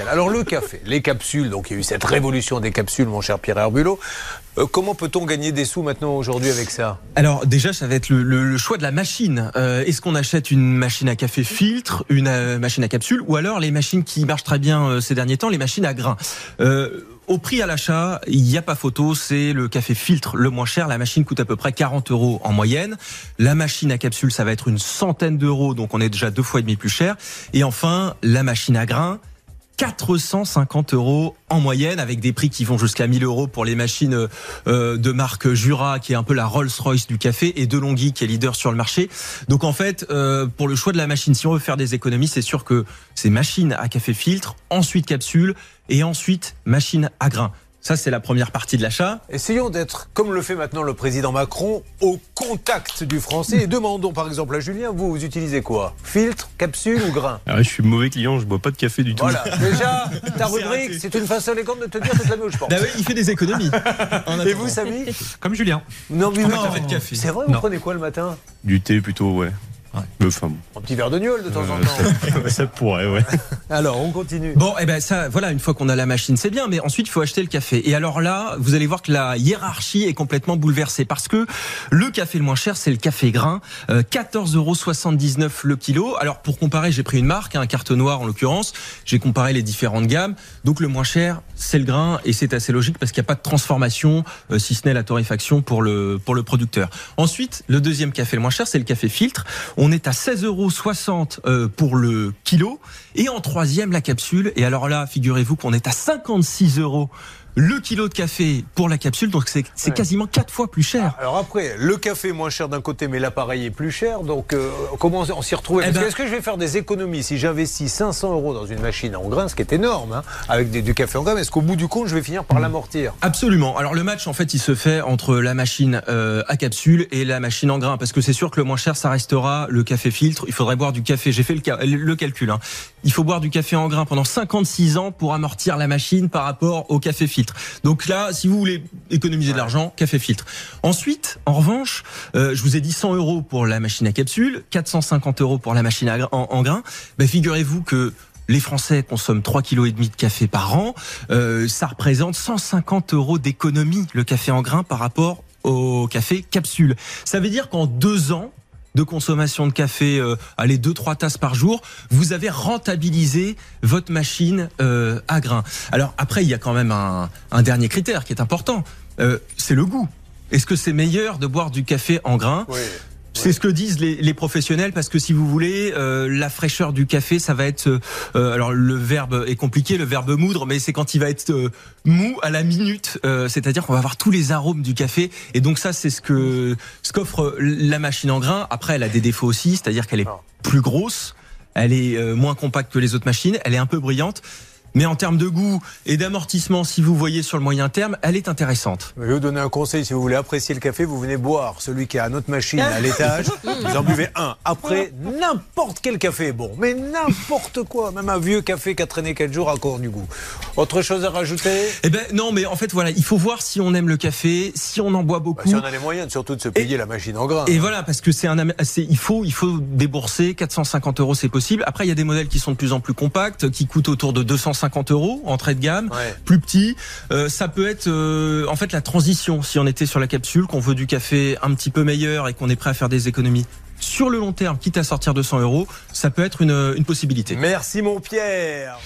Alors le café, les capsules, donc il y a eu cette révolution des capsules, mon cher Pierre Herbulot. Euh, comment peut-on gagner des sous maintenant aujourd'hui avec ça? Alors déjà, ça va être le, choix de la machine. Euh, est-ce qu'on achète une machine à café filtre, une euh, machine à capsule, ou alors les machines qui marchent très bien ces derniers temps, les machines à grains? Au prix à l'achat, il n'y a pas photo, c'est le café filtre le moins cher. La machine coûte à peu près 40 euros en moyenne. La machine à capsule, ça va être une centaine d'euros, donc on est déjà deux fois et demi plus cher. Et enfin, la machine à grains, 450 euros en moyenne, avec des prix qui vont jusqu'à 1000 euros pour les machines euh, de marque Jura, qui est un peu la Rolls-Royce du café, et Delonghi, qui est leader sur le marché. Donc en fait, euh, pour le choix de la machine, si on veut faire des économies, c'est sûr que c'est machine à café filtre, ensuite capsule, et ensuite machine à grains. Ça, c'est la première partie de l'achat. Essayons d'être, comme le fait maintenant le président Macron, au contact du français et demandons par exemple à Julien, vous, vous utilisez quoi? Filtre, capsule ou grain? Ah Je suis mauvais client, je bois pas de café du tout. Voilà, déjà, ta rubrique, c'est une façon élégante de te dire toute la où je pense. Bah oui, il fait des économies. et vous, Samy? Comme Julien. Non, mais non, de café. C'est vrai, vous prenez quoi le matin? Du thé plutôt, ouais. Un petit verre de gnôle de temps en temps. ça pourrait, ouais. Alors, on continue. Bon, et eh ben ça, voilà, une fois qu'on a la machine, c'est bien, mais ensuite il faut acheter le café. Et alors là, vous allez voir que la hiérarchie est complètement bouleversée parce que le café le moins cher, c'est le café grain, euh, 14,79 euros le kilo. Alors pour comparer, j'ai pris une marque, un carte noire en l'occurrence. J'ai comparé les différentes gammes. Donc le moins cher, c'est le grain et c'est assez logique parce qu'il n'y a pas de transformation, euh, si ce n'est la torréfaction pour le pour le producteur. Ensuite, le deuxième café le moins cher, c'est le café filtre. On est à 16,60 euros euh, pour le kilo. Et en troisième, la capsule. Et alors là, figurez-vous qu'on est à 56 euros le kilo de café pour la capsule, donc c'est quasiment quatre fois plus cher. Alors après, le café est moins cher d'un côté, mais l'appareil est plus cher, donc euh, comment on s'y retrouve eh ben Est-ce que je vais faire des économies si j'investis 500 euros dans une machine en grains, ce qui est énorme, hein, avec du café en grains Est-ce qu'au bout du compte, je vais finir par l'amortir? Absolument. Alors le match, en fait, il se fait entre la machine euh, à capsule et la machine en grains, parce que c'est sûr que le moins cher, ça restera le café filtre. Il faudrait boire du café. J'ai fait le, le calcul. Hein. Il faut boire du café en grains pendant 56 ans pour amortir la machine par rapport au café filtre. Donc là, si vous voulez économiser de l'argent, café filtre. Ensuite, en revanche, euh, je vous ai dit 100 euros pour la machine à capsule, 450 euros pour la machine à, en, grains. Ben, figurez-vous que les Français consomment 3,5 kg de café par an. Euh, ça représente 150 euros d'économie, le café en grains, par rapport au café capsule. Ça veut dire qu'en deux ans, de consommation de café, euh, allez, deux, trois tasses par jour, vous avez rentabilisé votre machine euh, à grains. Alors après, il y a quand même un, un dernier critère qui est important, euh, c'est le goût. Est-ce que c'est meilleur de boire du café en grains oui. C'est ce que disent les, les, professionnels parce que si vous voulez, euh, la fraîcheur du café, ça va être. Euh, alors le verbe est compliqué, le verbe moudre, mais c'est quand il va être euh, mou à la minute, c'est-à-dire qu'on va avoir tous les arômes du café. Et donc ça, c'est ce que ce qu'offre la machine en grain. Après, elle a des défauts aussi, c'est-à-dire qu'elle est plus grosse, elle est moins compacte que les autres machines, elle est un peu brillante. Mais en termes de goût et d'amortissement, si vous voyez sur le moyen terme, elle est intéressante. Je vais vous donner un conseil. Si vous voulez apprécier le café, vous venez boire celui qui a notre machine à l'étage. vous en buvez un. Après, n'importe quel café est bon. Mais n'importe quoi. Même un vieux café qui a traîné 4 jours a encore du goût. Autre chose à rajouter? Eh ben non, mais en fait, voilà, il faut voir si on aime le café, si on en boit beaucoup. Bah, si on a les moyens, surtout de se payer la machine en grain. Et voilà, parce que c'est un, il faut, il faut débourser 450 euros, c'est possible. Après, il y a des modèles qui sont de plus en plus compacts, qui coûtent autour de 250 euros entrée de gamme, plus petit. Euh, ça peut être euh, en fait la transition si on était sur la capsule, qu'on veut du café un petit peu meilleur et qu'on est prêt à faire des économies sur le long terme, quitte à sortir 200 euros, ça peut être une, une possibilité. Merci mon Pierre.